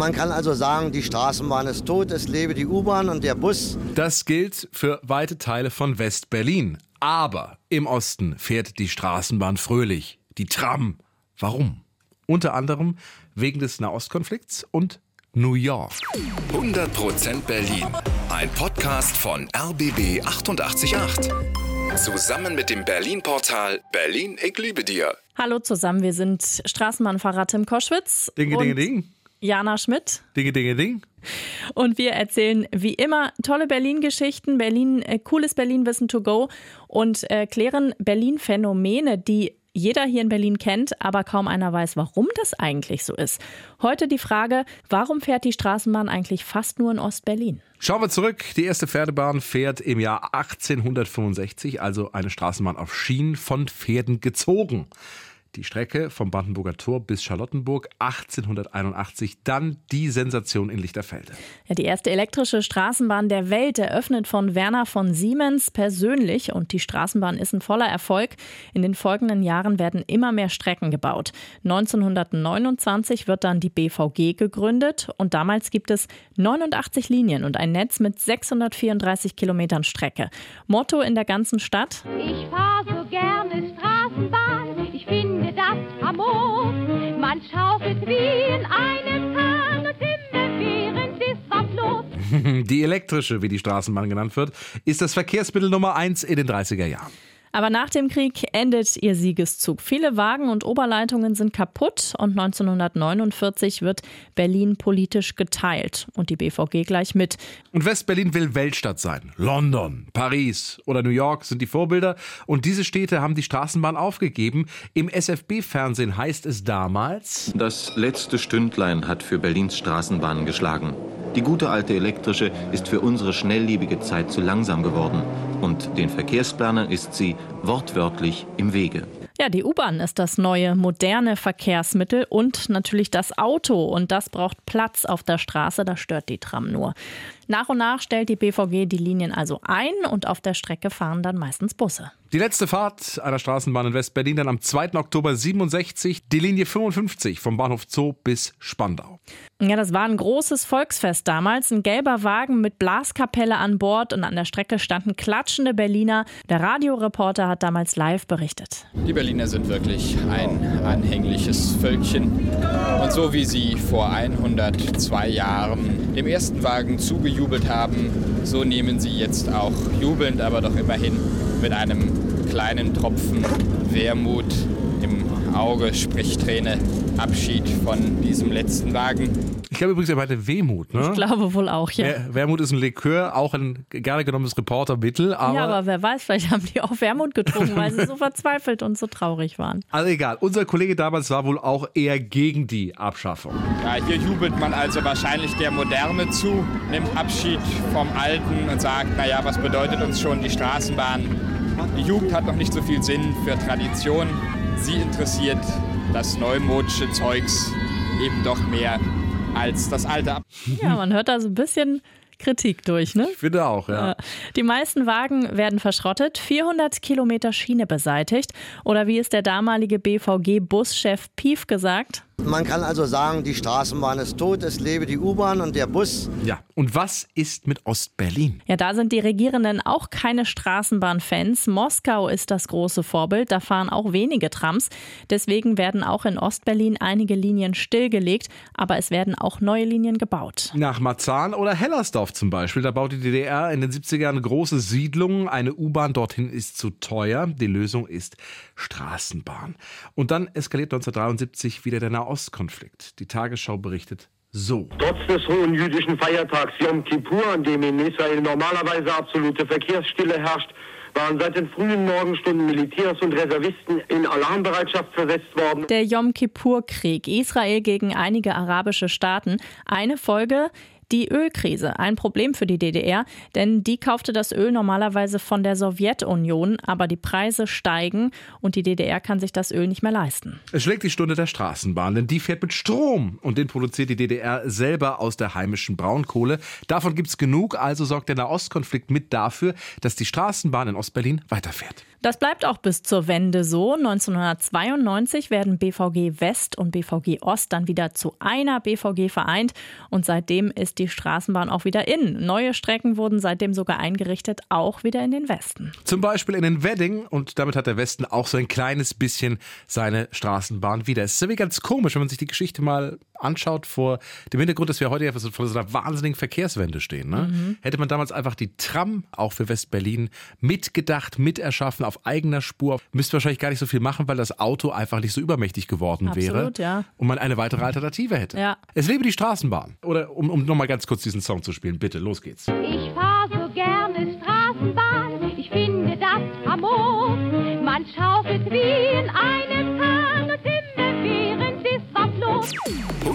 Man kann also sagen, die Straßenbahn ist tot, es lebe die U-Bahn und der Bus. Das gilt für weite Teile von West-Berlin. Aber im Osten fährt die Straßenbahn fröhlich. Die Tram. Warum? Unter anderem wegen des Nahostkonflikts und New York. 100% Berlin. Ein Podcast von RBB 888. Zusammen mit dem Berlin-Portal Berlin, ich liebe dir. Hallo zusammen, wir sind Straßenbahnfahrer Tim Koschwitz. Dinge, und Dinge, Ding. Jana Schmidt. Dinge, Dinge, Ding. Und wir erzählen wie immer tolle Berlin-Geschichten, Berlin, äh, cooles Berlin-Wissen to go und äh, klären Berlin-Phänomene, die jeder hier in Berlin kennt, aber kaum einer weiß, warum das eigentlich so ist. Heute die Frage, warum fährt die Straßenbahn eigentlich fast nur in Ostberlin? Schauen wir zurück. Die erste Pferdebahn fährt im Jahr 1865, also eine Straßenbahn auf Schienen von Pferden gezogen. Die Strecke vom Brandenburger Tor bis Charlottenburg 1881, dann die Sensation in Lichterfelde. Ja, die erste elektrische Straßenbahn der Welt eröffnet von Werner von Siemens persönlich und die Straßenbahn ist ein voller Erfolg. In den folgenden Jahren werden immer mehr Strecken gebaut. 1929 wird dann die BVG gegründet und damals gibt es 89 Linien und ein Netz mit 634 Kilometern Strecke. Motto in der ganzen Stadt. Ich fahre so gerne Straßenbahn, schaufelt wie in einem Kahn und immerwährend ist was los. Die elektrische, wie die Straßenbahn genannt wird, ist das Verkehrsmittel Nummer eins in den 30er Jahren. Aber nach dem Krieg endet ihr Siegeszug. Viele Wagen und Oberleitungen sind kaputt und 1949 wird Berlin politisch geteilt und die BVG gleich mit. Und West-Berlin will Weltstadt sein. London, Paris oder New York sind die Vorbilder. Und diese Städte haben die Straßenbahn aufgegeben. Im SFB-Fernsehen heißt es damals. Das letzte Stündlein hat für Berlins Straßenbahnen geschlagen. Die gute alte elektrische ist für unsere schnelllebige Zeit zu langsam geworden. Und den Verkehrsplanern ist sie wortwörtlich im Wege. Ja, die U-Bahn ist das neue, moderne Verkehrsmittel und natürlich das Auto. Und das braucht Platz auf der Straße, da stört die Tram nur. Nach und nach stellt die BVG die Linien also ein und auf der Strecke fahren dann meistens Busse. Die letzte Fahrt einer Straßenbahn in West-Berlin dann am 2. Oktober 67, die Linie 55 vom Bahnhof Zoo bis Spandau. Ja, das war ein großes Volksfest damals. Ein gelber Wagen mit Blaskapelle an Bord und an der Strecke standen klatschende Berliner. Der Radioreporter hat damals live berichtet. Die Berliner sind wirklich ein anhängliches Völkchen. Und so wie sie vor 102 Jahren dem ersten Wagen zugejubelt haben, so nehmen sie jetzt auch jubelnd, aber doch immerhin mit einem kleinen Tropfen Wermut Auge, sprich Träne, Abschied von diesem letzten Wagen. Ich glaube übrigens, er meinte Wehmut, ne? Ich glaube wohl auch, ja. Wer- Wermut ist ein Likör, auch ein gerne genommenes Reportermittel, aber, ja, aber wer weiß, vielleicht haben die auch Wermut getrunken, weil sie so verzweifelt und so traurig waren. also egal. Unser Kollege damals war wohl auch eher gegen die Abschaffung. Ja, hier jubelt man also wahrscheinlich der Moderne zu, nimmt Abschied vom Alten und sagt, naja, was bedeutet uns schon die Straßenbahn? Die Jugend hat noch nicht so viel Sinn für Tradition. Sie interessiert das neumodische Zeugs eben doch mehr als das alte. Ab Ja, man hört da so ein bisschen Kritik durch, ne? Ich finde auch, ja. Ja. Die meisten Wagen werden verschrottet, 400 Kilometer Schiene beseitigt. Oder wie es der damalige BVG-Buschef Pief gesagt? Man kann also sagen, die Straßenbahn ist tot, es lebe die U-Bahn und der Bus. Ja. Und was ist mit Ostberlin? Ja, da sind die Regierenden auch keine Straßenbahnfans. Moskau ist das große Vorbild. Da fahren auch wenige Trams. Deswegen werden auch in Ostberlin einige Linien stillgelegt. Aber es werden auch neue Linien gebaut. Nach Marzahn oder Hellersdorf zum Beispiel. Da baut die DDR in den 70ern eine große Siedlung. Eine U-Bahn dorthin ist zu teuer. Die Lösung ist Straßenbahn. Und dann eskaliert 1973 wieder der Nahostkonflikt. Die Tagesschau berichtet so. Trotz des hohen jüdischen Feiertags Yom Kippur, an dem in Israel normalerweise absolute Verkehrsstille herrscht, waren seit den frühen Morgenstunden Militärs und Reservisten in Alarmbereitschaft versetzt worden. Der Yom Kippur-Krieg, Israel gegen einige arabische Staaten. Eine Folge, Die Ölkrise, ein Problem für die DDR, denn die kaufte das Öl normalerweise von der Sowjetunion, aber die Preise steigen und die DDR kann sich das Öl nicht mehr leisten. Es schlägt die Stunde der Straßenbahn, denn die fährt mit Strom und den produziert die DDR selber aus der heimischen Braunkohle. Davon gibt's genug, also sorgt der Nahostkonflikt mit dafür, dass die Straßenbahn in Ostberlin weiterfährt. Das bleibt auch bis zur Wende so. 1992 werden BVG West und BVG Ost dann wieder zu einer BVG vereint und seitdem ist die Straßenbahn auch wieder in. Neue Strecken wurden seitdem sogar eingerichtet, auch wieder in den Westen. Zum Beispiel in den Wedding und damit hat der Westen auch so ein kleines bisschen seine Straßenbahn wieder. Es ist irgendwie ganz komisch, wenn man sich die Geschichte mal anschaut vor dem Hintergrund, dass wir heute ja vor so einer wahnsinnigen Verkehrswende stehen. Ne? Mhm. Hätte man damals einfach die Tram auch für West-Berlin mitgedacht, miterschaffen, auf eigener Spur, müsste wahrscheinlich gar nicht so viel machen, weil das Auto einfach nicht so übermächtig geworden Absolut, wäre ja. und man eine weitere Alternative hätte. Ja. Es lebe die Straßenbahn. Oder um, um nochmal ganz kurz diesen Song zu spielen, bitte, los geht's. Ich fahr so gerne Straßenbahn, ich finde das famos. Man schaufelt wie in einem Kahn und immer während ist was los.